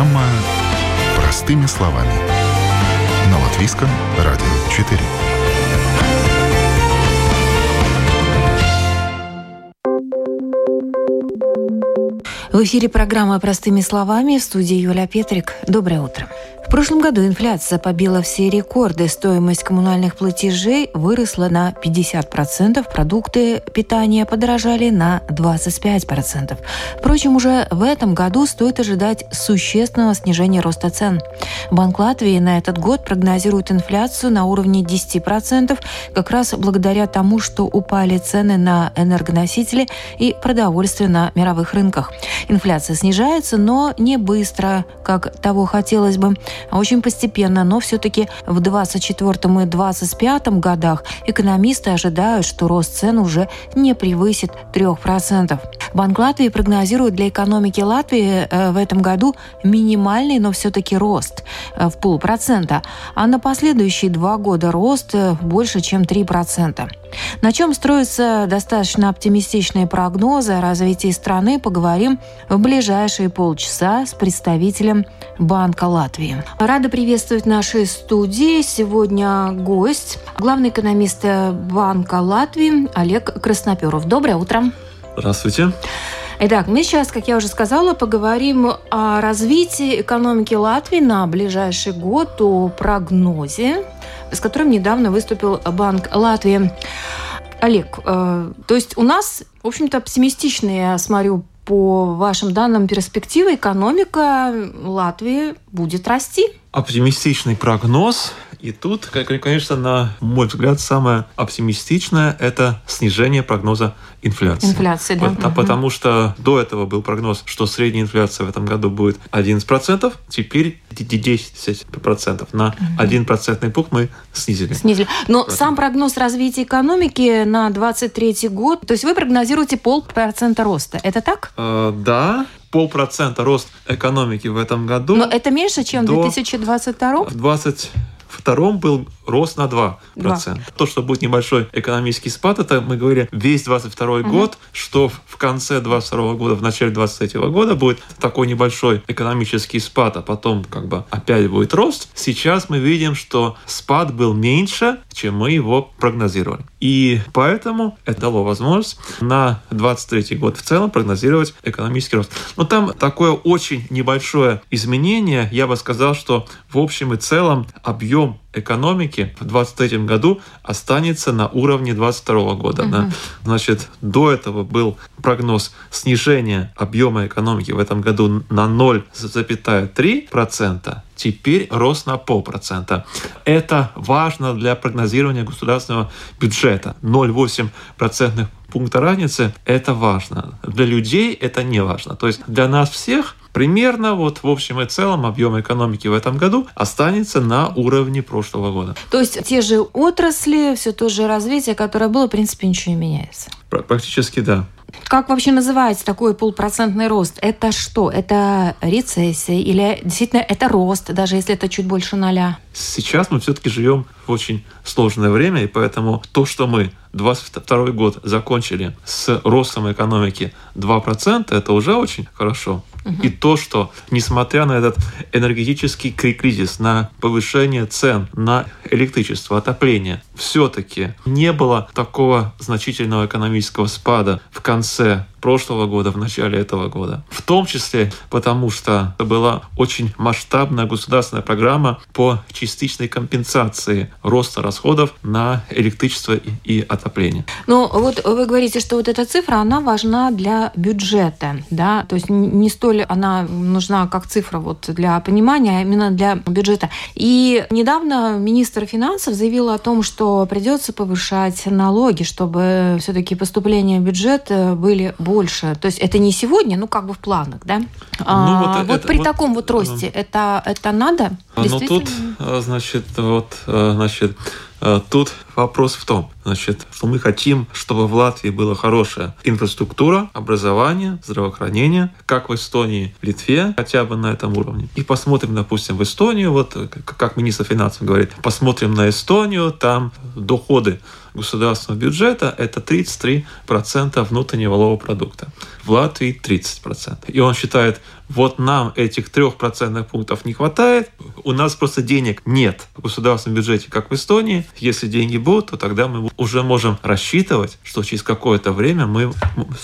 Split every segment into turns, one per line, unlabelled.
Программа «Простыми словами» на Латвийском радио 4.
В эфире программа «Простыми словами» в студии Юлия Петрик. Доброе утро. В прошлом году инфляция побила все рекорды. Стоимость коммунальных платежей выросла на 50%, продукты питания подорожали на 25%. Впрочем, уже в этом году стоит ожидать существенного снижения роста цен. Банк Латвии на этот год прогнозирует инфляцию на уровне 10%, как раз благодаря тому, что упали цены на энергоносители и продовольствие на мировых рынках. Инфляция снижается, но не быстро, как того хотелось бы. Очень постепенно, но все-таки в 2024 и 2025 годах экономисты ожидают, что рост цен уже не превысит 3%. Банк Латвии прогнозирует для экономики Латвии э, в этом году минимальный, но все-таки рост э, в полпроцента, а на последующие два года рост э, больше, чем 3%. На чем строятся достаточно оптимистичные прогнозы о развитии страны, поговорим в ближайшие полчаса с представителем Банка Латвии. Рада приветствовать в нашей студии сегодня гость, главный экономист Банка Латвии Олег Красноперов. Доброе утро.
Здравствуйте.
Итак, мы сейчас, как я уже сказала, поговорим о развитии экономики Латвии на ближайший год, о прогнозе, с которым недавно выступил Банк Латвии. Олег, э, то есть у нас, в общем-то, оптимистичные, я смотрю, по вашим данным, перспективы экономика Латвии будет расти?
Оптимистичный прогноз и тут, конечно, на мой взгляд, самое оптимистичное – это снижение прогноза инфляции.
Инфляции, да.
Потому, потому что до этого был прогноз, что средняя инфляция в этом году будет 11%, теперь 10%. На один процентный пункт мы снизили.
Снизили. Но Процент. сам прогноз развития экономики на 2023 год, то есть вы прогнозируете полпроцента роста, это так?
Э, да, полпроцента рост экономики в этом году.
Но это меньше, чем в 2022?
В 20 втором был рост на 2%. 2. То, что будет небольшой экономический спад, это мы говорили весь 22 угу. год, что в конце 22 года, в начале 23 года будет такой небольшой экономический спад, а потом как бы опять будет рост. Сейчас мы видим, что спад был меньше, чем мы его прогнозировали. И поэтому это дало возможность на 23 год в целом прогнозировать экономический рост. Но там такое очень небольшое изменение. Я бы сказал, что в общем и целом объем экономики в 2023 году останется на уровне 2022 года. Угу. Да? Значит, до этого был прогноз снижения объема экономики в этом году на 0,3%, теперь рост на полпроцента. Это важно для прогнозирования государственного бюджета. 0,8 процентных пункта разницы – это важно. Для людей это не важно. То есть для нас всех примерно вот в общем и целом объем экономики в этом году останется на уровне прошлого года.
То есть те же отрасли, все то же развитие, которое было, в принципе, ничего не меняется?
Практически да.
Как вообще называется такой полпроцентный рост? Это что? Это рецессия или действительно это рост, даже если это чуть больше ноля?
Сейчас мы все-таки живем в очень сложное время, и поэтому то, что мы 22 год закончили с ростом экономики 2%, это уже очень хорошо. И то, что несмотря на этот энергетический кризис, на повышение цен на электричество, отопление, все-таки не было такого значительного экономического спада в конце прошлого года, в начале этого года. В том числе потому, что это была очень масштабная государственная программа по частичной компенсации роста расходов на электричество и отопление.
Ну вот вы говорите, что вот эта цифра, она важна для бюджета, да, то есть не столь она нужна как цифра вот для понимания, а именно для бюджета. И недавно министр финансов заявил о том, что придется повышать налоги, чтобы все-таки поступления в бюджет были больше больше. То есть это не сегодня, ну как бы в планах, да? Ну, а, вот, вот это, при вот, таком вот росте э, это, это надо?
Ну тут, э, значит, вот, э, значит, Тут вопрос в том, значит, что мы хотим, чтобы в Латвии была хорошая инфраструктура, образование, здравоохранение, как в Эстонии, Литве, хотя бы на этом уровне. И посмотрим, допустим, в Эстонию, вот как министр финансов говорит, посмотрим на Эстонию, там доходы государственного бюджета – это 33% внутреннего валового продукта. В Латвии 30%. И он считает, вот нам этих трех процентных пунктов не хватает, у нас просто денег нет в государственном бюджете, как в Эстонии. Если деньги будут, то тогда мы уже можем рассчитывать, что через какое-то время мы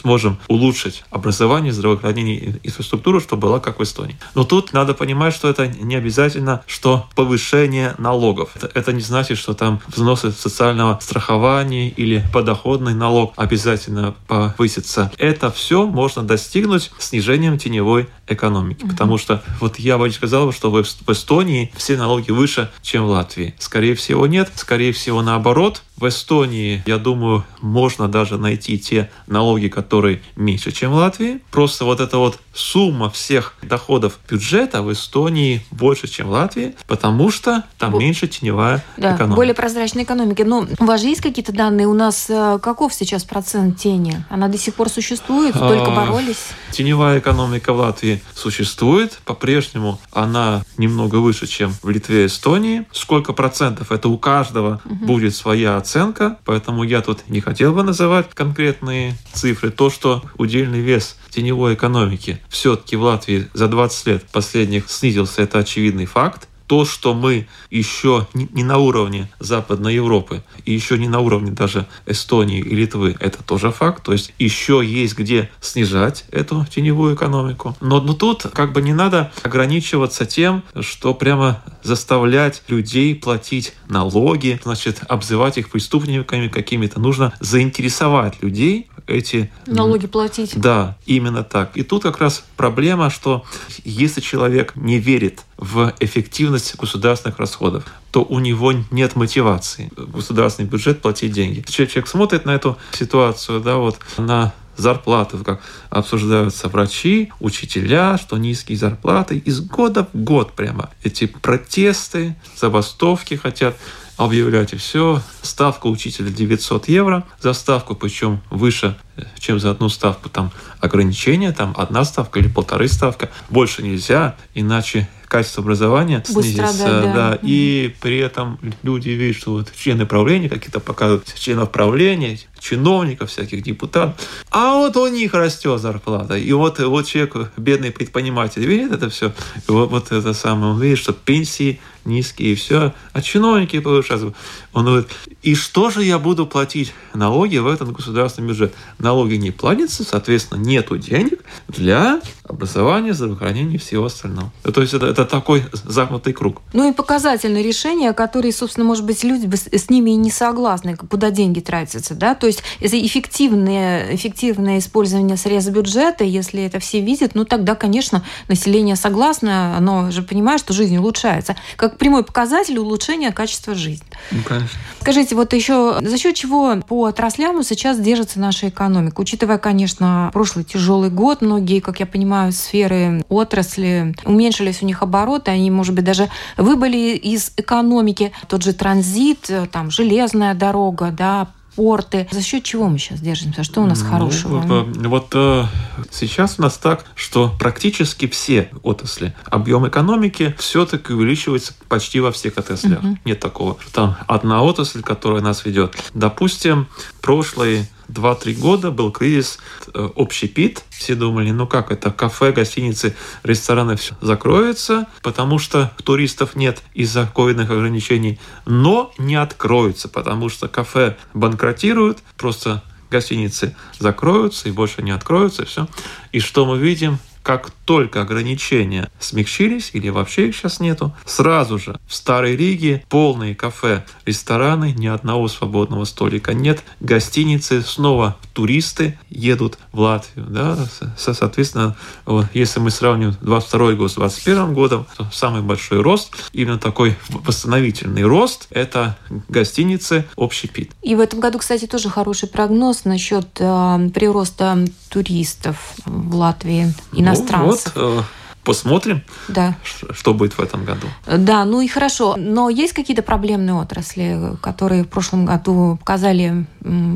сможем улучшить образование, здравоохранение инфраструктуру, чтобы была как в Эстонии. Но тут надо понимать, что это не обязательно, что повышение налогов. Это, это не значит, что там взносы социального страхования или подоходный налог обязательно повысится. Это все можно достигнуть снижением теневой экономики. Угу. Потому что вот я бы сказал, что в Эстонии все налоги выше, чем в Латвии. Скорее всего, нет. Скорее всего, наоборот. В Эстонии, я думаю, можно даже найти те налоги, которые меньше, чем в Латвии. Просто вот эта вот сумма всех доходов бюджета в Эстонии больше, чем в Латвии, потому что там Бо... меньше теневая да, экономика.
более прозрачная экономика. Но у вас же есть какие-то данные? У нас э, каков сейчас процент тени? Она до сих пор существует? Только а, боролись?
Теневая экономика в Латвии существует. По-прежнему она немного выше, чем в Литве и Эстонии. Сколько процентов? Это у каждого угу. будет своя оценка, поэтому я тут не хотел бы называть конкретные цифры. То, что удельный вес теневой экономики все-таки в Латвии за 20 лет последних снизился, это очевидный факт то, что мы еще не на уровне Западной Европы и еще не на уровне даже Эстонии и Литвы, это тоже факт. То есть еще есть где снижать эту теневую экономику. Но, но тут как бы не надо ограничиваться тем, что прямо заставлять людей платить налоги, значит, обзывать их преступниками какими-то. Нужно заинтересовать людей эти...
Налоги платить.
Да, именно так. И тут как раз проблема, что если человек не верит в эффективность государственных расходов, то у него нет мотивации в государственный бюджет платить деньги. Человек смотрит на эту ситуацию, да, вот на зарплаты, как обсуждаются врачи, учителя, что низкие зарплаты. Из года в год прямо эти протесты, забастовки хотят объявлять и все. Ставка учителя 900 евро за ставку, причем выше, чем за одну ставку. Там ограничения, там одна ставка или полторы ставка. Больше нельзя, иначе качество образования Будет снизится. Страдать, да. да. И при этом люди видят, что вот члены правления какие-то показывают членов правления, чиновников, всяких депутатов. А вот у них растет зарплата. И вот, вот человек, бедный предприниматель, видит это все. И вот, вот это самое, он видит, что пенсии низкие, и все, а чиновники повышаются. Он говорит, и что же я буду платить налоги в этот государственный бюджет? Налоги не платятся, соответственно, нету денег для образования, здравоохранения и всего остального. То есть это, это такой замкнутый круг.
Ну и показательные решения, которые, собственно, может быть, люди с ними и не согласны, куда деньги тратятся, да, то есть это эффективное, эффективное использование средств бюджета, если это все видят, ну тогда, конечно, население согласно, оно же понимает, что жизнь улучшается. Как прямой показатель улучшения качества жизни.
Ну, конечно.
Скажите, вот еще за счет чего по отраслям сейчас держится наша экономика? Учитывая, конечно, прошлый тяжелый год, многие, как я понимаю, сферы отрасли уменьшились у них обороты, они, может быть, даже выбыли из экономики. Тот же транзит, там, железная дорога, да, порты. За счет чего мы сейчас держимся? Что у нас ну, хорошего?
Вот, вот э, сейчас у нас так, что практически все отрасли, объем экономики все-таки увеличивается почти во всех отраслях. Угу. Нет такого, что там одна отрасль, которая нас ведет. Допустим, прошлый 2-3 года был кризис э, общий пит. Все думали, ну как это, кафе, гостиницы, рестораны все закроются, потому что туристов нет из-за ковидных ограничений, но не откроются, потому что кафе банкротируют, просто гостиницы закроются и больше не откроются, и все. И что мы видим? Как только ограничения смягчились или вообще их сейчас нету, сразу же в Старой Риге полные кафе, рестораны, ни одного свободного столика нет, гостиницы, снова туристы едут в Латвию. Да? Соответственно, вот, если мы сравним 22 год с 21 годом, то самый большой рост, именно такой восстановительный рост, это гостиницы общий пит.
И в этом году, кстати, тоже хороший прогноз насчет э, прироста туристов в Латвии, иностранцев.
Ну, вот, э, посмотрим,
да.
что будет в этом году.
Да, ну и хорошо. Но есть какие-то проблемные отрасли, которые в прошлом году показали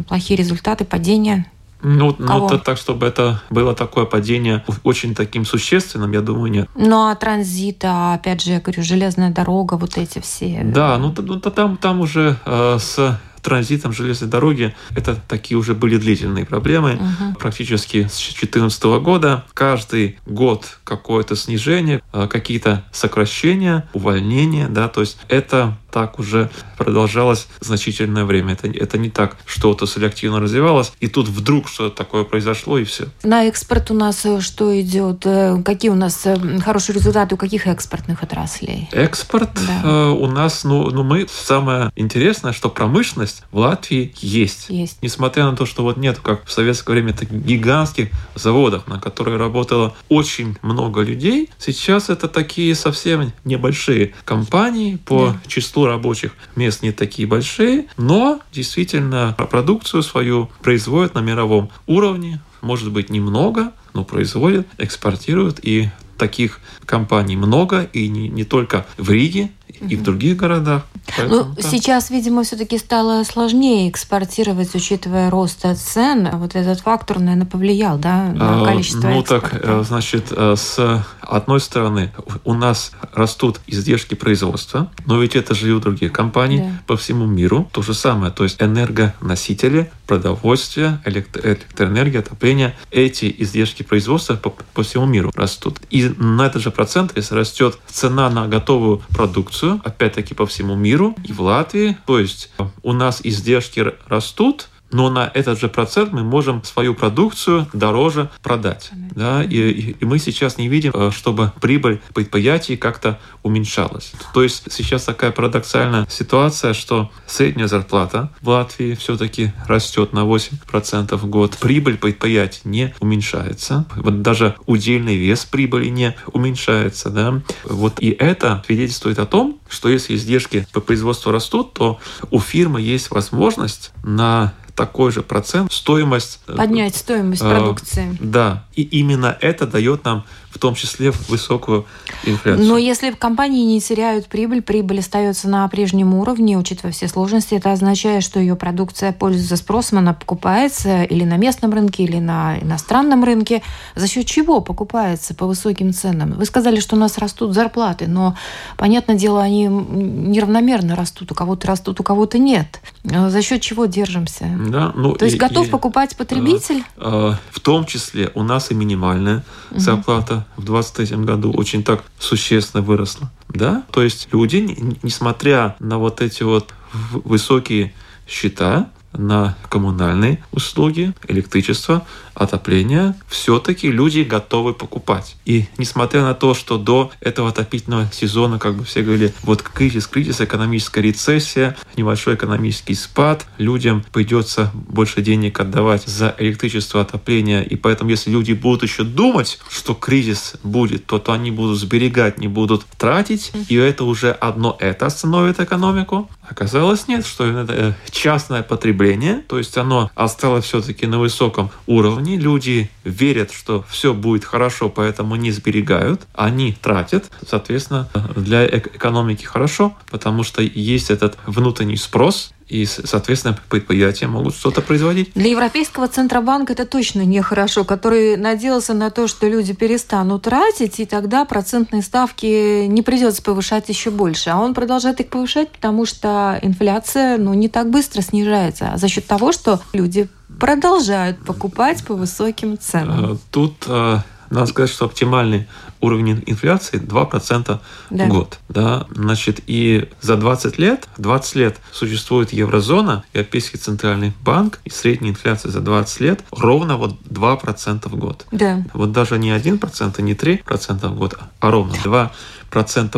плохие результаты, падения?
Ну, ну то, так, чтобы это было такое падение очень таким существенным, я думаю, нет.
Ну, а транзит, а, опять же, я говорю, железная дорога, вот эти все.
Да, ну, ну там, там уже э, с транзитом железной дороги это такие уже были длительные проблемы. Угу. Практически с 2014 года каждый год какое-то снижение, э, какие-то сокращения, увольнения, да, то есть это так уже продолжалось значительное время. Это, это не так, что-то селективно развивалось, и тут вдруг что-то такое произошло, и все.
На экспорт у нас э, что идет? Э, какие у нас э, хорошие результаты у каких экспортных отраслей?
Экспорт да. у нас, ну, ну, мы, самое интересное, что промышленность в Латвии есть.
Есть.
Несмотря на то, что вот нет, как в советское время, таких гигантских заводов, на которые работало очень много людей, сейчас это такие совсем небольшие компании по да. числу число рабочих мест не такие большие, но действительно продукцию свою производят на мировом уровне, может быть немного, но производят, экспортируют, и таких компаний много, и не, не только в Риге, и в других городах.
Поэтому, ну, да. сейчас, видимо, все-таки стало сложнее экспортировать, учитывая рост цен. Вот этот фактор, наверное, повлиял, да, на а, количество
Ну,
экспорта.
так, э, значит, э, с одной стороны, у нас растут издержки производства, но ведь это же и у других компаний да. по всему миру. То же самое, то есть энергоносители, продовольствие, электроэнергия, отопление, эти издержки производства по, по всему миру растут. И на этот же процент, если растет цена на готовую продукцию, опять-таки по всему миру, и в Латвии. То есть у нас издержки растут, но на этот же процент мы можем свою продукцию дороже продать. Да? И, и мы сейчас не видим, э, чтобы прибыль предприятий как-то уменьшалась. То есть сейчас такая парадоксальная ситуация, что средняя зарплата в Латвии все-таки растет на 8% в год. Прибыль предприятий не уменьшается. Вот даже удельный вес прибыли не уменьшается. Да? Вот и это свидетельствует о том, что если издержки по производству растут, то у фирмы есть возможность на такой же процент стоимость...
Э, Поднять стоимость э, продукции.
Да, и именно это дает нам в том числе высокую инфляцию.
Но если компании не теряют прибыль, прибыль остается на прежнем уровне, учитывая все сложности, это означает, что ее продукция пользуется спросом, она покупается или на местном рынке, или на иностранном рынке. За счет чего покупается по высоким ценам? Вы сказали, что у нас растут зарплаты, но, понятное дело, они неравномерно растут. У кого-то растут, у кого-то нет. За счет чего держимся?
Да, ну,
То есть и, готов и, покупать потребитель?
Э, э, в том числе у нас и минимальная угу. зарплата в 2023 году очень так существенно выросла. Да? То есть люди, несмотря на вот эти вот высокие счета, на коммунальные услуги, электричество, отопление, все-таки люди готовы покупать. И несмотря на то, что до этого отопительного сезона, как бы все говорили, вот кризис, кризис, экономическая рецессия, небольшой экономический спад, людям придется больше денег отдавать за электричество, отопление, и поэтому если люди будут еще думать, что кризис будет, то, то они будут сберегать, не будут тратить, и это уже одно это остановит экономику. Оказалось нет, что это э, частное потребление, то есть оно осталось все-таки на высоком уровне, люди, верят, что все будет хорошо, поэтому не сберегают, они тратят, соответственно, для экономики хорошо, потому что есть этот внутренний спрос, и, соответственно, предприятия могут что-то производить.
Для Европейского Центробанка это точно нехорошо, который надеялся на то, что люди перестанут тратить, и тогда процентные ставки не придется повышать еще больше. А он продолжает их повышать, потому что инфляция ну, не так быстро снижается, а за счет того, что люди продолжают покупать по высоким ценам.
Э, тут э, надо сказать, что оптимальный уровень инфляции 2% да. в год. Да? Значит, и за 20 лет, 20 лет существует еврозона, Европейский центральный банк, и средняя инфляция за 20 лет ровно вот 2% в год.
Да.
Вот даже не 1%, не 3% в год, а ровно 2%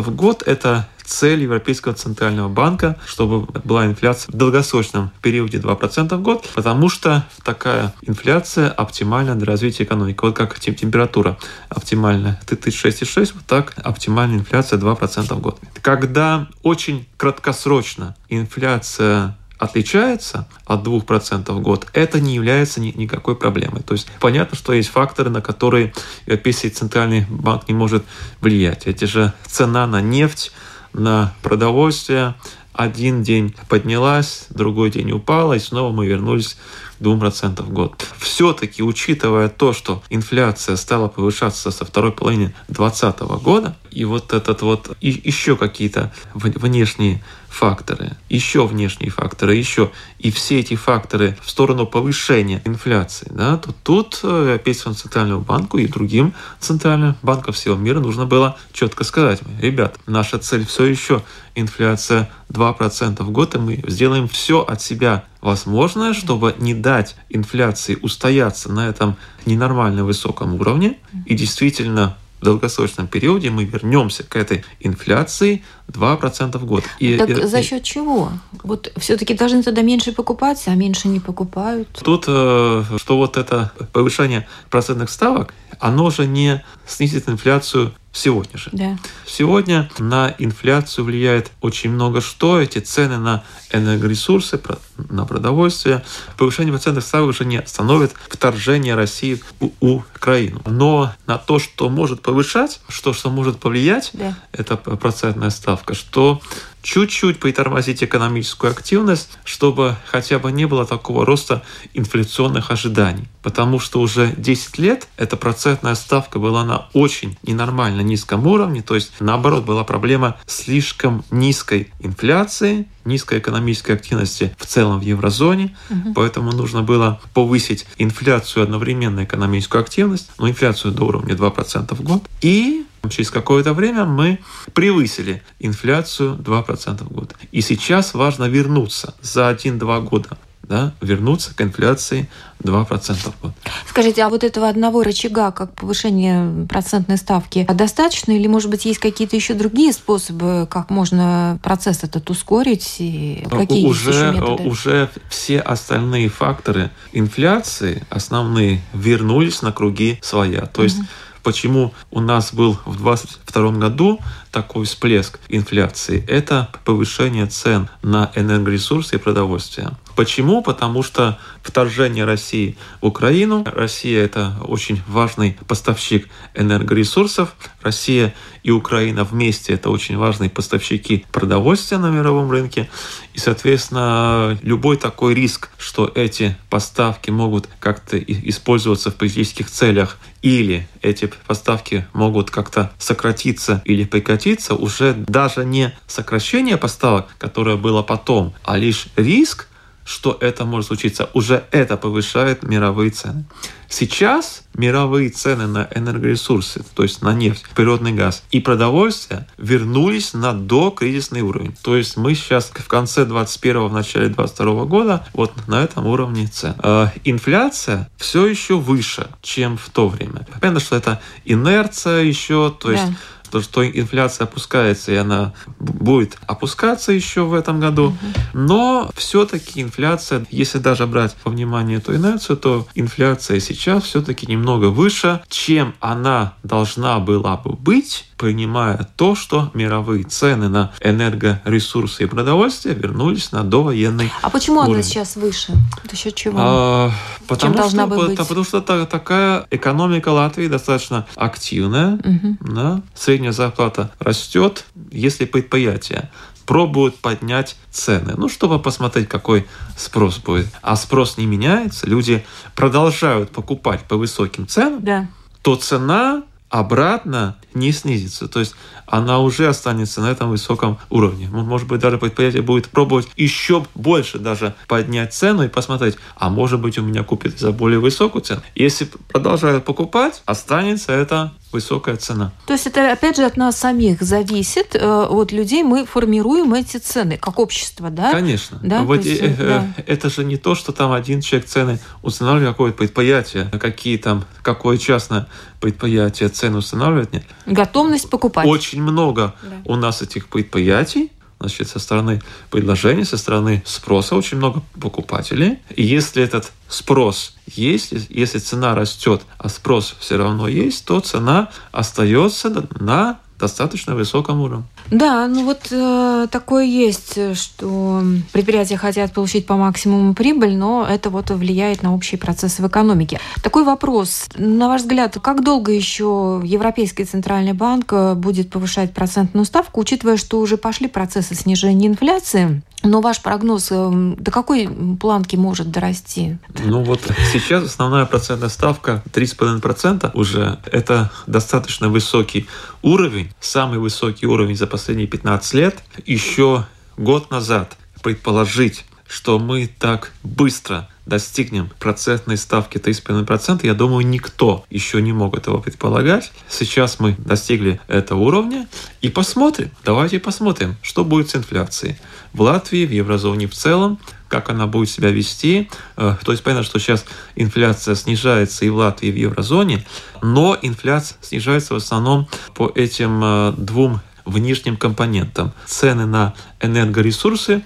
в год – это цель Европейского центрального банка, чтобы была инфляция в долгосрочном периоде 2% в год, потому что такая инфляция оптимальна для развития экономики. Вот как температура оптимальная 36,6, вот так оптимальная инфляция 2% в год. Когда очень краткосрочно инфляция отличается от 2% в год, это не является ни, никакой проблемой. То есть понятно, что есть факторы, на которые Европейский центральный банк не может влиять. Эти же цена на нефть, на продовольствие, один день поднялась, другой день упала, и снова мы вернулись 2% в год. Все-таки, учитывая то, что инфляция стала повышаться со второй половины 2020 года, и вот этот вот и еще какие-то внешние факторы, еще внешние факторы, еще и все эти факторы в сторону повышения инфляции, да, то тут э, Европейскому центральному банку и другим центральным банкам всего мира нужно было четко сказать, ребят, наша цель все еще инфляция 2% в год, и мы сделаем все от себя возможное, чтобы не дать инфляции устояться на этом ненормально высоком уровне. И действительно в долгосрочном периоде мы вернемся к этой инфляции 2% в год.
И, так и, за счет чего? Вот все-таки должны тогда меньше покупать, а меньше не покупают.
Тут, э, что вот это повышение процентных ставок, оно же не снизит инфляцию сегодня же.
Да.
Сегодня на инфляцию влияет очень много что. Эти цены на энергоресурсы, на продовольствие. Повышение процентных ставок уже не остановит вторжение России в Украину. Но на то, что может повышать, что, что может повлиять, да. это процентная ставка, что чуть-чуть притормозить экономическую активность, чтобы хотя бы не было такого роста инфляционных ожиданий. Потому что уже 10 лет эта процентная ставка была на очень ненормально низком уровне, то есть наоборот была проблема слишком низкой инфляции, низкой экономической активности в целом в еврозоне, угу. поэтому нужно было повысить инфляцию одновременно экономическую активность, но инфляцию до уровня 2% в год, и Через какое-то время мы превысили инфляцию 2% в год. И сейчас важно вернуться за 1-2 года да, вернуться к инфляции 2% в год.
Скажите, а вот этого одного рычага, как повышение процентной ставки, достаточно или, может быть, есть какие-то еще другие способы, как можно процесс этот ускорить? И какие
уже,
есть еще методы?
Уже все остальные факторы инфляции, основные, вернулись на круги своя. То есть угу почему у нас был в 2022 году такой всплеск инфляции, это повышение цен на энергоресурсы и продовольствие. Почему? Потому что вторжение России в Украину, Россия это очень важный поставщик энергоресурсов, Россия и Украина вместе это очень важные поставщики продовольствия на мировом рынке, и, соответственно, любой такой риск, что эти поставки могут как-то использоваться в политических целях или эти поставки могут как-то сократиться или прекратиться, уже даже не сокращение поставок, которое было потом, а лишь риск, что это может случиться, уже это повышает мировые цены. Сейчас мировые цены на энергоресурсы, то есть на нефть, природный газ и продовольствие вернулись на докризисный уровень. То есть мы сейчас в конце 21 в начале 22 года вот на этом уровне цен. Э, инфляция все еще выше, чем в то время. Понятно, что это инерция еще, то есть да то, что инфляция опускается, и она будет опускаться еще в этом году. Но все-таки инфляция, если даже брать во внимание эту инерцию, то инфляция сейчас все-таки немного выше, чем она должна была бы быть принимая то, что мировые цены на энергоресурсы и продовольствие вернулись на довоенный
А почему
уровень.
она сейчас выше? За счет чего? А,
потому, Чем что, быть? потому что та, такая экономика Латвии достаточно активная. Угу. Да? Средняя зарплата растет, если предприятие пробуют поднять цены, ну, чтобы посмотреть, какой спрос будет. А спрос не меняется, люди продолжают покупать по высоким ценам,
да.
то цена обратно не снизится. То есть она уже останется на этом высоком уровне. Может быть, даже предприятие будет пробовать еще больше даже поднять цену и посмотреть, а может быть, у меня купят за более высокую цену. Если продолжают покупать, останется это высокая цена.
То есть это опять же от нас самих зависит, э, от людей мы формируем эти цены как общество, да?
Конечно.
Да?
Вот есть, э, да. Это же не то, что там один человек цены устанавливает какое-то предприятие, какие там, какое частное предприятие цену устанавливает. Нет.
Готовность покупать.
Очень много да. у нас этих предприятий, значит, со стороны предложения, со стороны спроса очень много покупателей. И если этот спрос есть, если цена растет, а спрос все равно есть, то цена остается на достаточно высоком уровне.
Да, ну вот э, такое есть, что предприятия хотят получить по максимуму прибыль, но это вот влияет на общие процессы в экономике. Такой вопрос. На ваш взгляд, как долго еще Европейский центральный банк э, будет повышать процентную ставку, учитывая, что уже пошли процессы снижения инфляции? Но ваш прогноз э, до какой планки может дорасти?
Ну вот сейчас основная процентная ставка 3,5% уже. Это достаточно высокий уровень, самый высокий уровень за последние 15 лет. Еще год назад предположить, что мы так быстро достигнем процентной ставки 3,5%, я думаю, никто еще не мог этого предполагать. Сейчас мы достигли этого уровня и посмотрим, давайте посмотрим, что будет с инфляцией в Латвии, в еврозоне в целом, как она будет себя вести. Э, то есть понятно, что сейчас инфляция снижается и в Латвии, и в еврозоне, но инфляция снижается в основном по этим э, двум внешним компонентам. Цены на энергоресурсы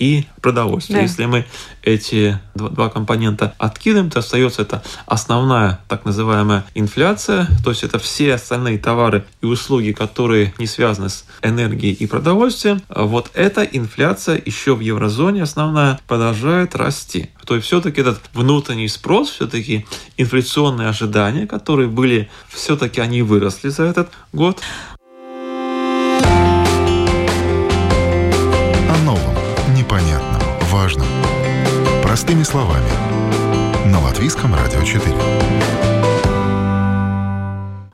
и продовольствие. Да. Если мы эти два, два компонента откидываем, то остается это основная так называемая инфляция, то есть это все остальные товары и услуги, которые не связаны с энергией и продовольствием. Вот эта инфляция еще в еврозоне основная продолжает расти. То есть все-таки этот внутренний спрос, все-таки инфляционные ожидания, которые были, все-таки они выросли за этот год.
Простыми словами. На Латвийском радио 4.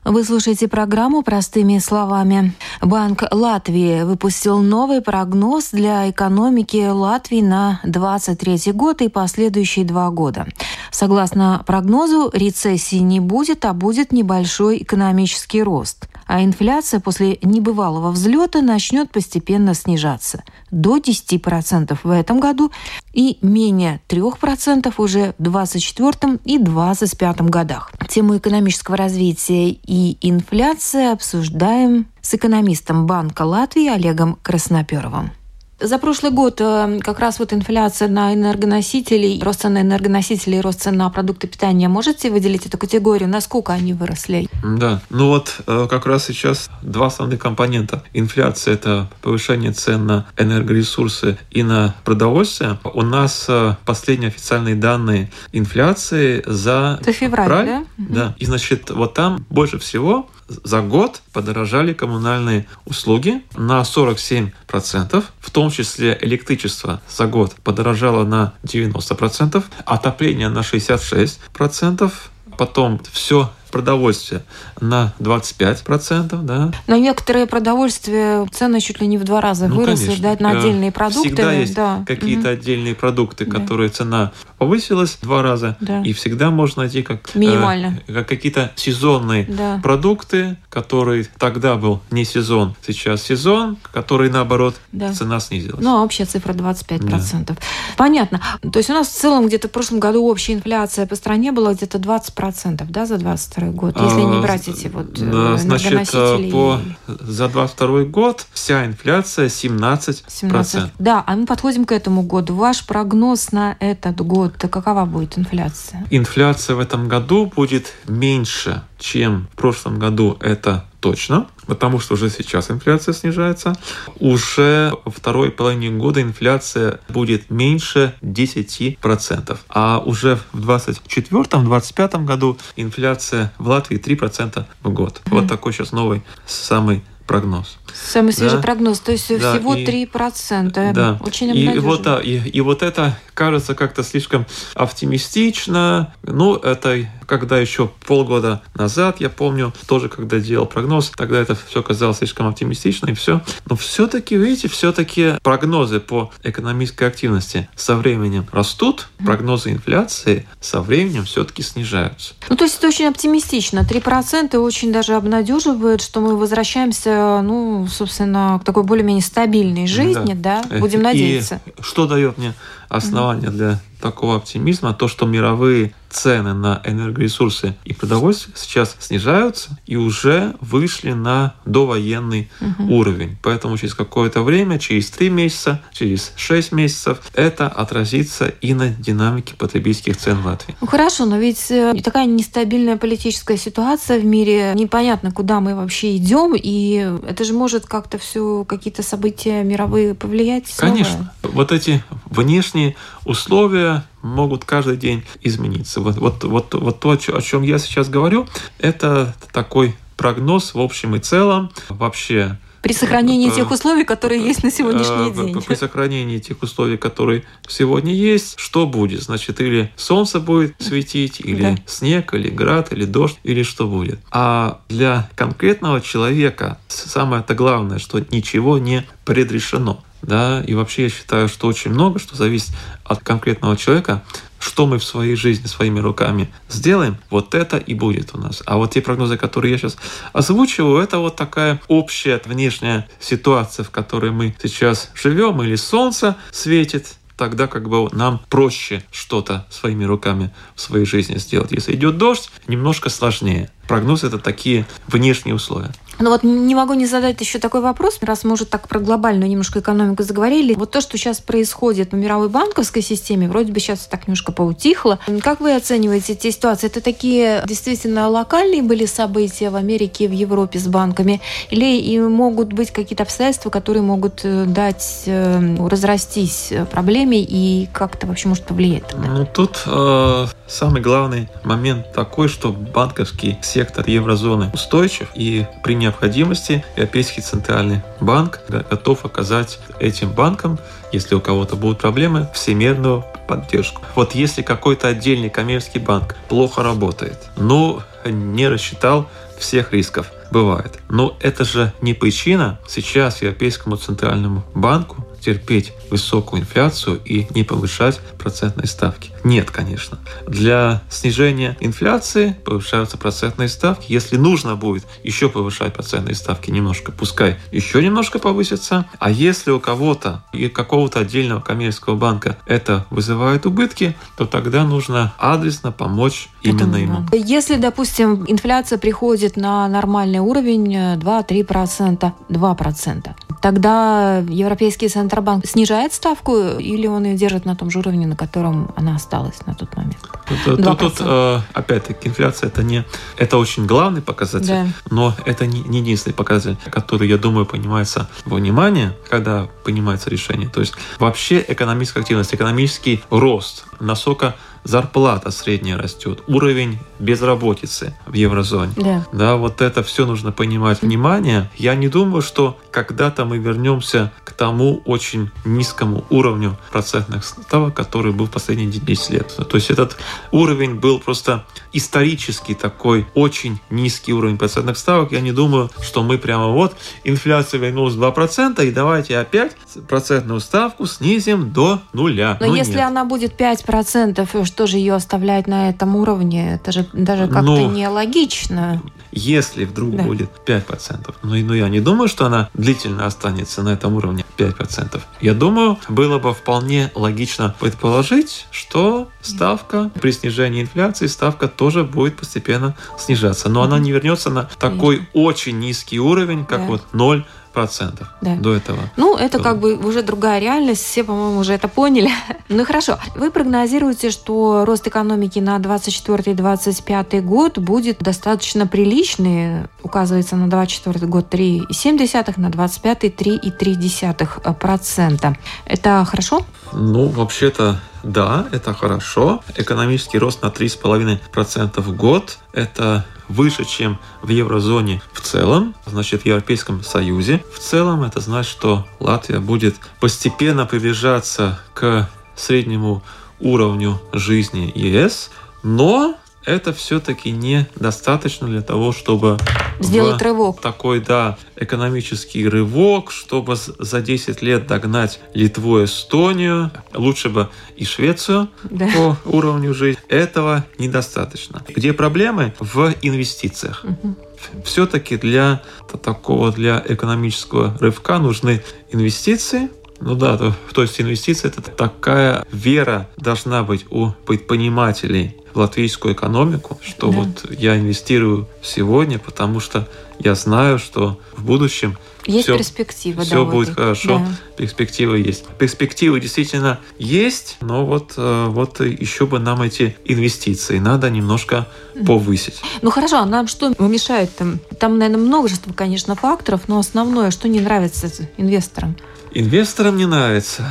Вы слушаете программу «Простыми словами». Банк Латвии выпустил новый прогноз для экономики Латвии на 2023 год и последующие два года. Согласно прогнозу, рецессии не будет, а будет небольшой экономический рост а инфляция после небывалого взлета начнет постепенно снижаться до 10% в этом году и менее 3% уже в 2024 и 2025 годах. Тему экономического развития и инфляции обсуждаем с экономистом Банка Латвии Олегом Красноперовым. За прошлый год э, как раз вот инфляция на энергоносители, рост цен на энергоносители и рост цен на продукты питания. Можете выделить эту категорию? Насколько они выросли?
Да, ну вот э, как раз сейчас два основных компонента. Инфляция – это повышение цен на энергоресурсы и на продовольствие. У нас э, последние официальные данные инфляции за
это февраль, февраль да?
Да. И значит, вот там больше всего за год подорожали коммунальные услуги на 47%, в том числе электричество за год подорожало на 90%, отопление на 66%, потом все продовольствие на 25%, да.
На некоторые продовольствия цены чуть ли не в два раза ну, выросли, конечно. да, на отдельные продукты.
Всегда есть да. какие-то угу. отдельные продукты, которые да. цена повысилась в два раза, да. и всегда можно найти как,
э, Минимально.
э, как какие-то сезонные да. продукты, которые тогда был не сезон, сейчас сезон, который наоборот да. цена снизилась.
Ну, а общая цифра 25%. Да. Понятно. То есть у нас в целом где-то в прошлом году общая инфляция по стране была где-то 20%, да, за 22 год, если не а, брать эти вот
да, Значит, э, по, за 22 год вся инфляция 17%. 17%.
Да, а мы подходим к этому году. Ваш прогноз на этот год, какова будет инфляция?
Инфляция в этом году будет меньше, чем в прошлом году, это точно, потому что уже сейчас инфляция снижается. Уже во второй половине года инфляция будет меньше 10%. А уже в 2024-2025 году инфляция в Латвии 3% в год. Mm. Вот такой сейчас новый самый прогноз.
Самый свежий да? прогноз, то есть да, всего и, 3%.
Да.
Очень
и вот, да, и, и вот это кажется как-то слишком оптимистично. Ну, это когда еще полгода назад, я помню, тоже когда делал прогноз, тогда это все казалось слишком оптимистично и все. Но все-таки, видите, все-таки прогнозы по экономической активности со временем растут, прогнозы инфляции со временем все-таки снижаются.
Ну, то есть это очень оптимистично. 3% очень даже обнадеживает, что мы возвращаемся, ну, собственно, к такой более-менее стабильной жизни, да, да? будем надеяться.
И что дает мне основания для такого оптимизма, то, что мировые цены на энергоресурсы и продовольствие сейчас снижаются и уже вышли на довоенный угу. уровень. Поэтому через какое-то время, через 3 месяца, через 6 месяцев, это отразится и на динамике потребительских цен в Латвии.
Ну хорошо, но ведь э, такая нестабильная политическая ситуация в мире, непонятно, куда мы вообще идем, и это же может как-то все, какие-то события мировые повлиять.
Снова. Конечно. Вот эти внешние условия могут каждый день измениться. Вот, вот, вот, вот то, о чем я сейчас говорю, это такой прогноз в общем и целом вообще
при сохранении тех условий, которые есть на сегодняшний
э,
день.
При сохранении тех условий, которые сегодня есть, что будет? Значит, или солнце будет светить, или да. снег, или град, или дождь, или что будет. А для конкретного человека самое-то главное, что ничего не предрешено да, и вообще я считаю, что очень много, что зависит от конкретного человека, что мы в своей жизни своими руками сделаем, вот это и будет у нас. А вот те прогнозы, которые я сейчас озвучиваю, это вот такая общая внешняя ситуация, в которой мы сейчас живем, или солнце светит, тогда как бы нам проще что-то своими руками в своей жизни сделать. Если идет дождь, немножко сложнее. Прогноз это такие внешние условия.
Ну вот не могу не задать еще такой вопрос, раз мы уже так про глобальную немножко экономику заговорили. Вот то, что сейчас происходит в мировой банковской системе, вроде бы сейчас так немножко поутихло. Как вы оцениваете эти ситуации? Это такие действительно локальные были события в Америке в Европе с банками? Или и могут быть какие-то обстоятельства, которые могут э, дать э, разрастись проблеме и как-то вообще может повлиять тогда?
Ну тут э, самый главный момент такой, что банковский сектор еврозоны устойчив и принят необходимости Европейский центральный банк готов оказать этим банкам, если у кого-то будут проблемы, всемирную поддержку. Вот если какой-то отдельный коммерческий банк плохо работает, но не рассчитал всех рисков, бывает. Но это же не причина сейчас Европейскому центральному банку терпеть высокую инфляцию и не повышать процентные ставки? Нет, конечно. Для снижения инфляции повышаются процентные ставки. Если нужно будет еще повышать процентные ставки немножко, пускай еще немножко повысится. А если у кого-то и какого-то отдельного коммерческого банка это вызывает убытки, то тогда нужно адресно помочь именно это, ему.
Если, допустим, инфляция приходит на нормальный уровень 2-3%, 2%, тогда Европейский Центробанк снижает ставку или он ее держит на том же уровне, на котором она осталась на тот момент?
Тут, тут, тут э, опять-таки, инфляция это не это очень главный показатель, да. но это не, не единственный показатель, который, я думаю, понимается во внимание, когда принимается решение. То есть вообще экономическая активность, экономический рост, насколько зарплата средняя растет, уровень безработицы в еврозоне. Да. да, вот это все нужно понимать. Внимание, я не думаю, что когда-то мы вернемся к тому очень низкому уровню процентных ставок, который был в последние 10 лет. То есть этот уровень был просто исторически такой очень низкий уровень процентных ставок. Я не думаю, что мы прямо вот инфляция вернулась 2%, и давайте опять процентную ставку снизим до нуля.
Но, Но если нет. она будет 5%, что же ее оставлять на этом уровне? Это же даже как-то Но... нелогично.
Если вдруг да. будет 5%, ну, ну я не думаю, что она длительно останется на этом уровне 5%. Я думаю, было бы вполне логично предположить, что ставка при снижении инфляции, ставка тоже будет постепенно снижаться. Но она не вернется на такой очень низкий уровень, как да. вот 0 процентов да. до этого.
Ну, это как бы уже другая реальность, все, по-моему, уже это поняли. ну хорошо. Вы прогнозируете, что рост экономики на 24-25 год будет достаточно приличный, указывается на 24 год 3,7, на 25 3,3%. Это хорошо?
Ну, вообще-то да, это хорошо. Экономический рост на 3,5% в год – это выше, чем в еврозоне в целом, значит, в Европейском Союзе. В целом это значит, что Латвия будет постепенно приближаться к среднему уровню жизни ЕС, но это все-таки недостаточно для того, чтобы
сделать рывок.
Такой, да, экономический рывок, чтобы за 10 лет догнать Литву, Эстонию, лучше бы и Швецию да. по уровню жизни. Этого недостаточно. Где проблемы? В инвестициях. Угу. Все-таки для такого для экономического рывка нужны инвестиции, Ну да, то, то есть инвестиции это такая вера должна быть у предпринимателей в латвийскую экономику, что да. вот я инвестирую сегодня, потому что я знаю, что в будущем
есть все, перспектива,
все
да,
будет вот хорошо, да. перспективы есть. Перспективы действительно есть, но вот, э, вот еще бы нам эти инвестиции надо немножко повысить.
Ну хорошо, а нам что мешает там? Там, наверное, множество, конечно, факторов, но основное, что не нравится инвесторам?
Инвесторам не нравится,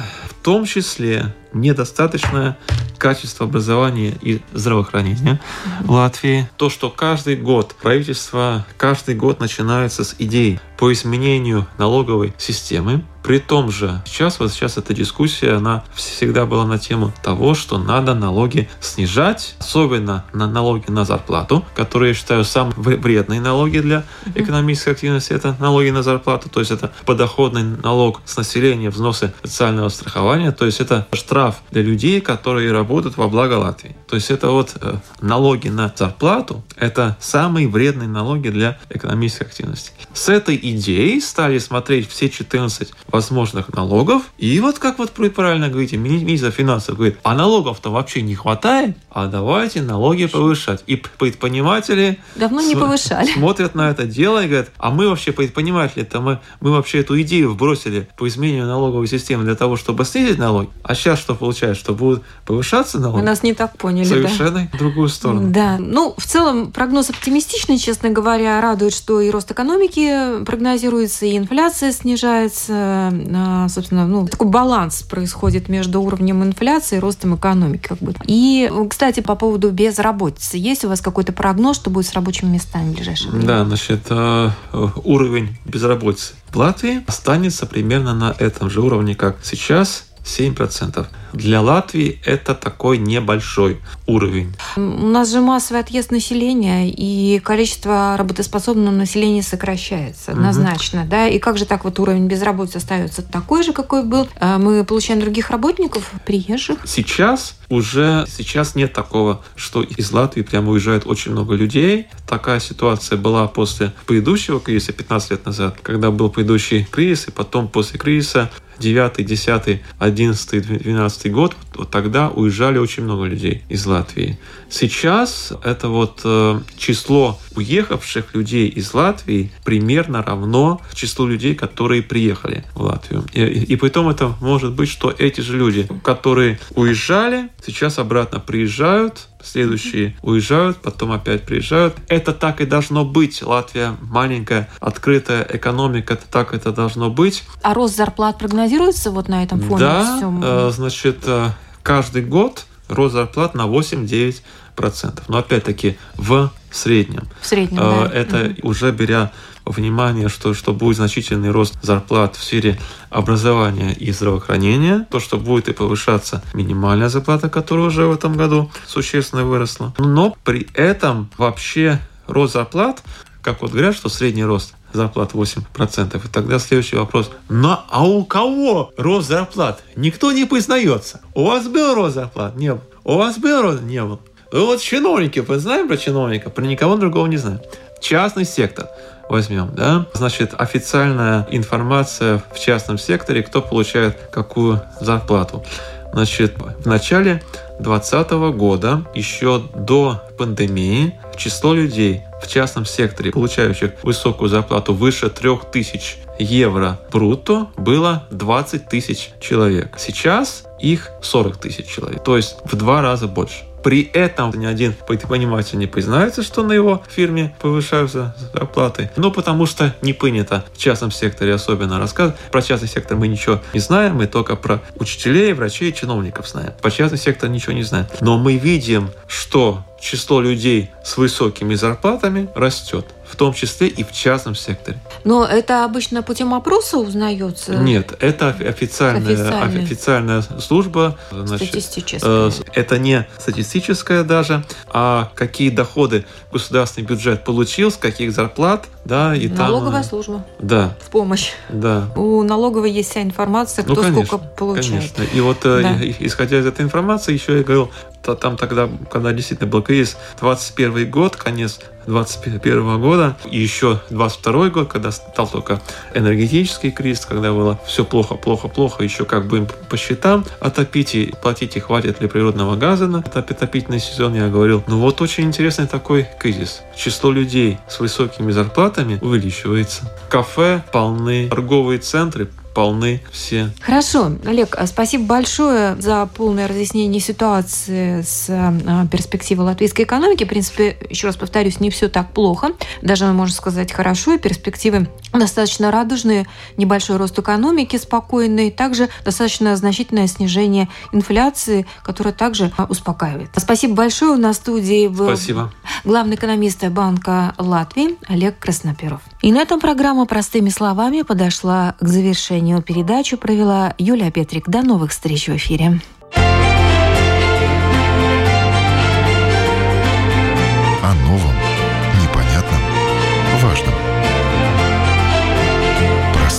том числе недостаточное качество образования и здравоохранения в Латвии. То, что каждый год правительство каждый год начинается с идей по изменению налоговой системы. При том же, сейчас вот сейчас эта дискуссия, она всегда была на тему того, что надо налоги снижать, особенно на налоги на зарплату, которые я считаю самые вредные налоги для экономической активности, это налоги на зарплату, то есть это подоходный налог с населения, взносы социального страхования, то есть это штраф для людей, которые работают во благо Латвии. То есть это вот э, налоги на зарплату, это самые вредные налоги для экономической активности. С этой идеей стали смотреть все 14 возможных налогов. И вот как вот правильно говорите, министр финансов говорит, а налогов-то вообще не хватает, а давайте налоги повышать. И предприниматели
давно не повышали.
смотрят на это дело и говорят, а мы вообще предприниматели, это мы, мы вообще эту идею вбросили по изменению налоговой системы для того, чтобы снизить налоги. А сейчас что получается, что будут повышаться налоги?
Мы нас не так поняли.
Совершенно да? другую сторону.
Да. Ну, в целом прогноз оптимистичный, честно говоря, радует, что и рост экономики прогнозируется, и инфляция снижается. А, собственно, ну, такой баланс происходит между уровнем инфляции и ростом экономики. Как бы. И, кстати, по поводу безработицы. Есть у вас какой-то прогноз, что будет с рабочими местами в ближайшее время?
Да, значит, а, уровень безработицы в Латвии останется примерно на этом же уровне, как сейчас. 7%. Для Латвии это такой небольшой уровень.
У нас же массовый отъезд населения, и количество работоспособного населения сокращается однозначно. Угу. Да? И как же так вот уровень безработицы остается такой же, какой был? А мы получаем других работников, приезжих?
Сейчас уже сейчас нет такого, что из Латвии прямо уезжает очень много людей. Такая ситуация была после предыдущего кризиса 15 лет назад, когда был предыдущий кризис, и потом после кризиса 9, 10, 11, 12 год, вот тогда уезжали очень много людей из Латвии. Сейчас это вот э, число уехавших людей из Латвии примерно равно числу людей, которые приехали в Латвию. И, и, и потом это может быть, что эти же люди, которые уезжали, сейчас обратно приезжают, следующие уезжают, потом опять приезжают. Это так и должно быть. Латвия маленькая, открытая экономика, так это должно быть.
А рост зарплат прогнозируется вот на этом фоне?
Да, всем? Э, значит, э, каждый год рост зарплат на 8-9%. Но опять-таки в среднем.
В среднем,
э,
да.
Это угу. уже беря внимание, что, что будет значительный рост зарплат в сфере образования и здравоохранения, то, что будет и повышаться минимальная зарплата, которая уже в этом году существенно выросла. Но при этом вообще рост зарплат, как вот говорят, что средний рост зарплат 8%. И тогда следующий вопрос. Но а у кого рост зарплат? Никто не признается. У вас был рост зарплат? Не был. У вас был рост? Не был. Вот чиновники, мы знаем про чиновников, про никого другого не знаем. Частный сектор возьмем, да, значит, официальная информация в частном секторе, кто получает какую зарплату. Значит, в начале 2020 года, еще до пандемии, число людей в частном секторе, получающих высокую зарплату выше 3000 евро брутто, было 20 тысяч человек. Сейчас их 40 тысяч человек, то есть в два раза больше. При этом ни один предприниматель не признается, что на его фирме повышаются зарплаты. Ну, потому что не принято в частном секторе особенно рассказывать. Про частный сектор мы ничего не знаем, мы только про учителей, врачей, чиновников знаем. По частный сектор ничего не знаем. Но мы видим, что число людей с высокими зарплатами растет, в том числе и в частном секторе.
Но это обычно путем опроса узнается?
Нет, это официальная, официальная. официальная служба.
Значит, статистическая. Э,
это не статистическая даже, а какие доходы государственный бюджет получил, с каких зарплат Да, и
Налоговая
там,
служба.
Да.
В помощь.
Да.
У налоговой есть вся информация, кто ну, конечно, сколько получает.
Конечно. И вот да. исходя из этой информации, еще я говорил, там тогда, когда действительно был кризис, 21 год, конец 2021 года, и еще 22 год, когда стал только энергетический кризис, когда было все плохо, плохо, плохо, еще как бы по счетам отопить и платить и хватит ли природного газа на отопительный сезон, я говорил, ну вот очень интересный такой кризис. Число людей с высокими зарплатами увеличивается. Кафе полны, торговые центры полны все.
Хорошо, Олег, а спасибо большое за полное разъяснение ситуации с а, перспективы латвийской экономики. В принципе, еще раз повторюсь, не все так плохо. Даже, можно сказать, хорошо. И перспективы достаточно радужные. Небольшой рост экономики спокойный. Также достаточно значительное снижение инфляции, которое также а, успокаивает. Спасибо большое. У нас в студии был
Спасибо.
главный экономист Банка Латвии Олег Красноперов. И на этом программа «Простыми словами» подошла к завершению завершению передачу провела Юлия Петрик. До новых встреч в эфире.
О новом, непонятном, важном.